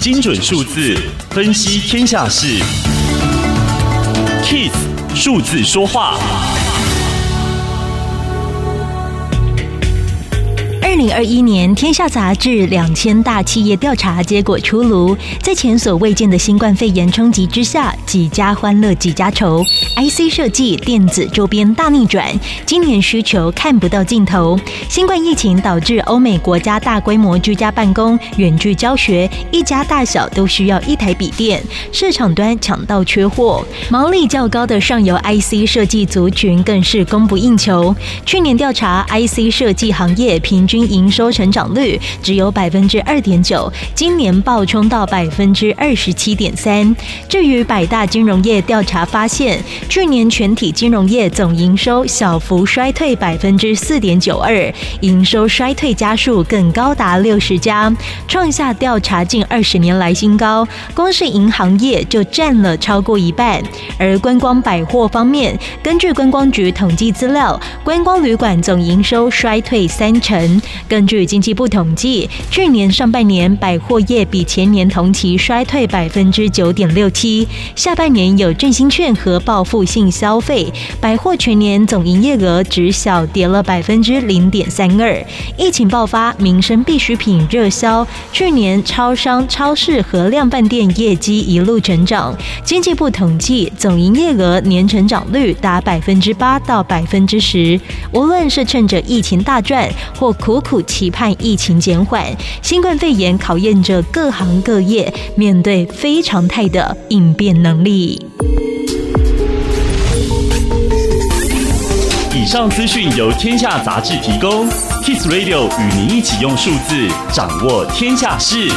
精准数字分析天下事，KIS 数字说话。零二一年《天下杂志》两千大企业调查结果出炉，在前所未见的新冠肺炎冲击之下，几家欢乐几家愁，IC 设计、电子周边大逆转，今年需求看不到尽头。新冠疫情导致欧美国家大规模居家办公、远距教学，一家大小都需要一台笔电，市场端抢到缺货，毛利较高的上游 IC 设计族群更是供不应求。去年调查 IC 设计行业平均。营收成长率只有百分之二点九，今年暴冲到百分之二十七点三。至于百大金融业调查发现，去年全体金融业总营收小幅衰退百分之四点九二，营收衰退家数更高达六十家，创下调查近二十年来新高。光是银行业就占了超过一半。而观光百货方面，根据观光局统计资料，观光旅馆总营收衰退三成。根据经济部统计，去年上半年百货业比前年同期衰退百分之九点六七，下半年有振兴券和报复性消费，百货全年总营业额只小跌了百分之零点三二。疫情爆发，民生必需品热销，去年超商、超市和量贩店业绩一路成长。经济部统计，总营业额年成长率达百分之八到百分之十。无论是趁着疫情大赚，或苦苦期盼疫情减缓，新冠肺炎考验着各行各业面对非常态的应变能力。以上资讯由天下杂志提供，Kiss Radio 与您一起用数字掌握天下事。